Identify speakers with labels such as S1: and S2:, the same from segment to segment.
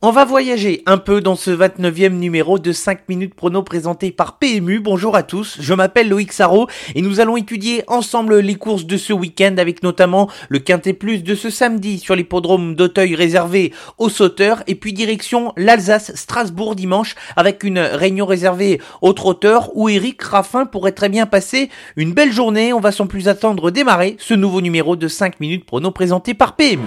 S1: On va voyager un peu dans ce 29e numéro de 5 minutes prono présenté par PMU. Bonjour à tous, je m'appelle Loïc Sarro et nous allons étudier ensemble les courses de ce week-end avec notamment le Quintet Plus de ce samedi sur l'hippodrome d'Auteuil réservé aux sauteurs et puis direction l'Alsace Strasbourg dimanche avec une réunion réservée aux trotteurs où Eric Raffin pourrait très bien passer une belle journée. On va sans plus attendre démarrer ce nouveau numéro de 5 minutes prono présenté par PMU.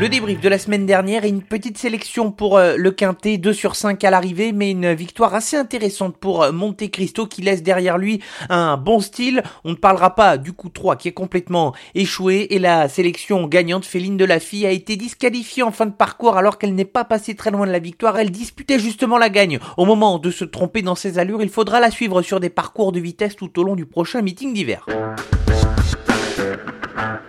S1: Le débrief de la semaine dernière et une petite sélection pour euh, le Quintet, 2 sur 5 à l'arrivée, mais une victoire assez intéressante pour euh, Monte Cristo qui laisse derrière lui un bon style. On ne parlera pas du coup 3 qui est complètement échoué et la sélection gagnante Féline de la Fille a été disqualifiée en fin de parcours alors qu'elle n'est pas passée très loin de la victoire. Elle disputait justement la gagne. Au moment de se tromper dans ses allures, il faudra la suivre sur des parcours de vitesse tout au long du prochain meeting d'hiver.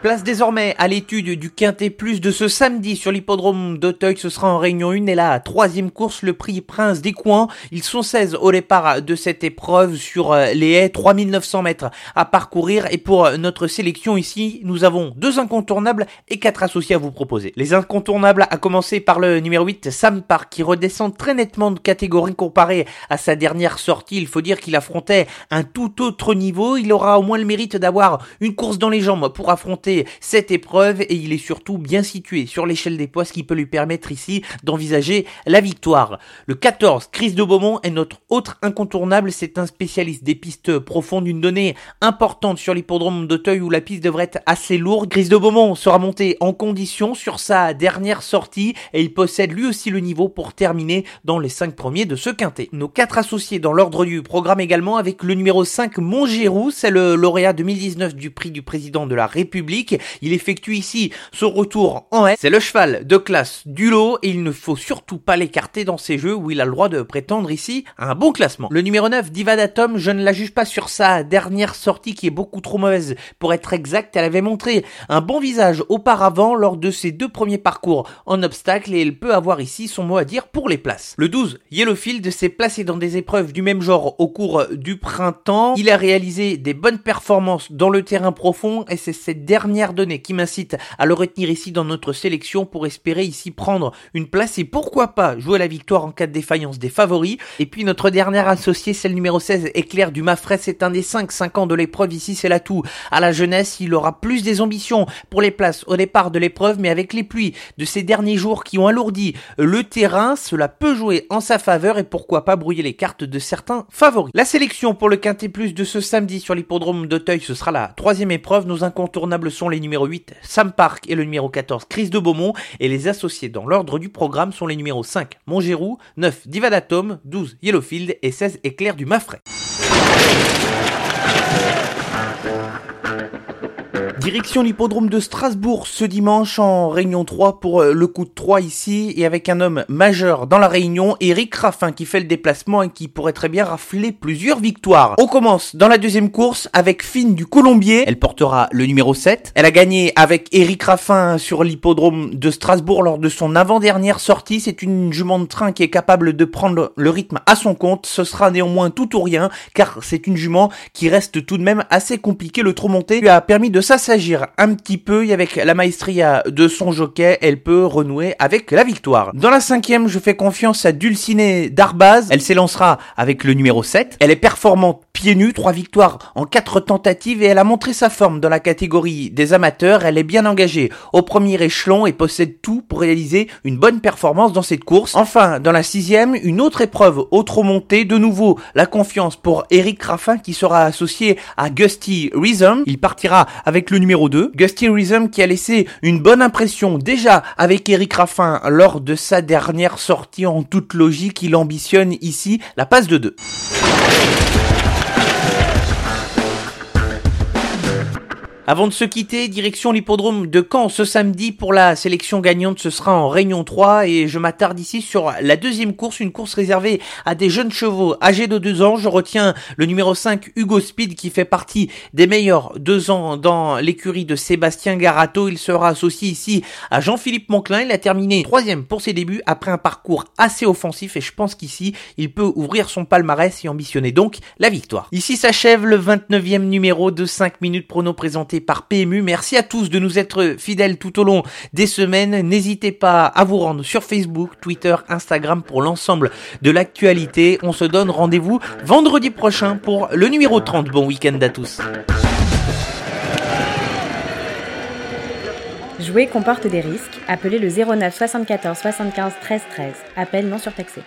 S1: Place désormais à l'étude du Quintet Plus de ce samedi sur l'hippodrome d'Auteuil. Ce sera en réunion 1 et la troisième course, le prix Prince des Coins. Ils sont 16 au départ de cette épreuve sur euh, les haies, 3900 mètres à parcourir. Et pour euh, notre sélection ici, nous avons deux incontournables et quatre associés à vous proposer. Les incontournables, à commencer par le numéro 8, Sam Park, qui redescend très nettement de catégorie comparé à sa dernière sortie. Il faut dire qu'il affrontait un tout autre niveau. Il aura au moins le mérite d'avoir une course dans les jambes pour affronter cette épreuve et il est surtout bien situé sur l'échelle des poids, ce qui peut lui permettre ici d'envisager la victoire. Le 14, Chris de Beaumont est notre autre incontournable, c'est un spécialiste des pistes profondes, une donnée importante sur l'hippodrome d'Auteuil où la piste devrait être assez lourde. Chris de Beaumont sera monté en condition sur sa dernière sortie et il possède lui aussi le niveau pour terminer dans les 5 premiers de ce quintet. Nos quatre associés dans l'ordre du programme également avec le numéro 5 Montgérou, c'est le lauréat 2019 du prix du président de la République il effectue ici son retour en S. C'est le cheval de classe du lot et il ne faut surtout pas l'écarter dans ces jeux où il a le droit de prétendre ici un bon classement. Le numéro 9, Divadatom, je ne la juge pas sur sa dernière sortie qui est beaucoup trop mauvaise. Pour être exact, elle avait montré un bon visage auparavant lors de ses deux premiers parcours en obstacle et elle peut avoir ici son mot à dire pour les places. Le 12, Yellowfield s'est placé dans des épreuves du même genre au cours du printemps. Il a réalisé des bonnes performances dans le terrain profond et c'est cette dernière dernière donnée qui m'incite à le retenir ici dans notre sélection pour espérer ici prendre une place et pourquoi pas jouer la victoire en cas de défaillance des favoris. Et puis notre dernière associée, celle numéro 16, Éclair du Mafrais, c'est un des 5 5 ans de l'épreuve ici, c'est l'atout. À la jeunesse, il aura plus des ambitions pour les places au départ de l'épreuve, mais avec les pluies de ces derniers jours qui ont alourdi le terrain, cela peut jouer en sa faveur et pourquoi pas brouiller les cartes de certains favoris. La sélection pour le Quintet Plus de ce samedi sur l'hippodrome d'Auteuil, ce sera la troisième épreuve. Nos incontournables les numéros 8 Sam Park et le numéro 14 Chris de Beaumont et les associés dans l'ordre du programme sont les numéros 5 Montgérou, 9 Divadatom, 12 Yellowfield et 16 Éclair du Mafray. Direction l'hippodrome de Strasbourg ce dimanche en réunion 3 pour euh, le coup de 3 ici et avec un homme majeur dans la réunion, Eric Raffin qui fait le déplacement et qui pourrait très bien rafler plusieurs victoires. On commence dans la deuxième course avec Fine du Colombier. Elle portera le numéro 7. Elle a gagné avec Eric Raffin sur l'hippodrome de Strasbourg lors de son avant-dernière sortie. C'est une jument de train qui est capable de prendre le rythme à son compte. Ce sera néanmoins tout ou rien car c'est une jument qui reste tout de même assez compliquée. Le trop monté lui a permis de s'asseoir s'agir un petit peu et avec la maestria de son jockey, elle peut renouer avec la victoire. Dans la cinquième, je fais confiance à Dulcinée Darbaz. Elle s'élancera avec le numéro 7. Elle est performante pieds nus, trois victoires en quatre tentatives et elle a montré sa forme dans la catégorie des amateurs. Elle est bien engagée au premier échelon et possède tout pour réaliser une bonne performance dans cette course. Enfin, dans la sixième, une autre épreuve autre montée. De nouveau, la confiance pour Eric Raffin qui sera associé à Gusty Rhythm. Il partira avec le numéro 2, Gusty Rhythm qui a laissé une bonne impression déjà avec Eric Raffin lors de sa dernière sortie en toute logique. Il ambitionne ici la passe de 2. Avant de se quitter, direction l'hippodrome de Caen ce samedi pour la sélection gagnante, ce sera en Réunion 3 et je m'attarde ici sur la deuxième course, une course réservée à des jeunes chevaux âgés de 2 ans. Je retiens le numéro 5 Hugo Speed qui fait partie des meilleurs 2 ans dans l'écurie de Sébastien Garato. Il sera associé ici à Jean-Philippe Monclin. Il a terminé troisième pour ses débuts après un parcours assez offensif et je pense qu'ici il peut ouvrir son palmarès et ambitionner donc la victoire. Ici s'achève le 29e numéro de 5 minutes prono par PMU. Merci à tous de nous être fidèles tout au long des semaines. N'hésitez pas à vous rendre sur Facebook, Twitter, Instagram pour l'ensemble de l'actualité. On se donne rendez-vous vendredi prochain pour le numéro 30. Bon week-end à tous.
S2: Jouer comporte des risques. Appelez le 09 74 75 13 13. Appel non surtaxé.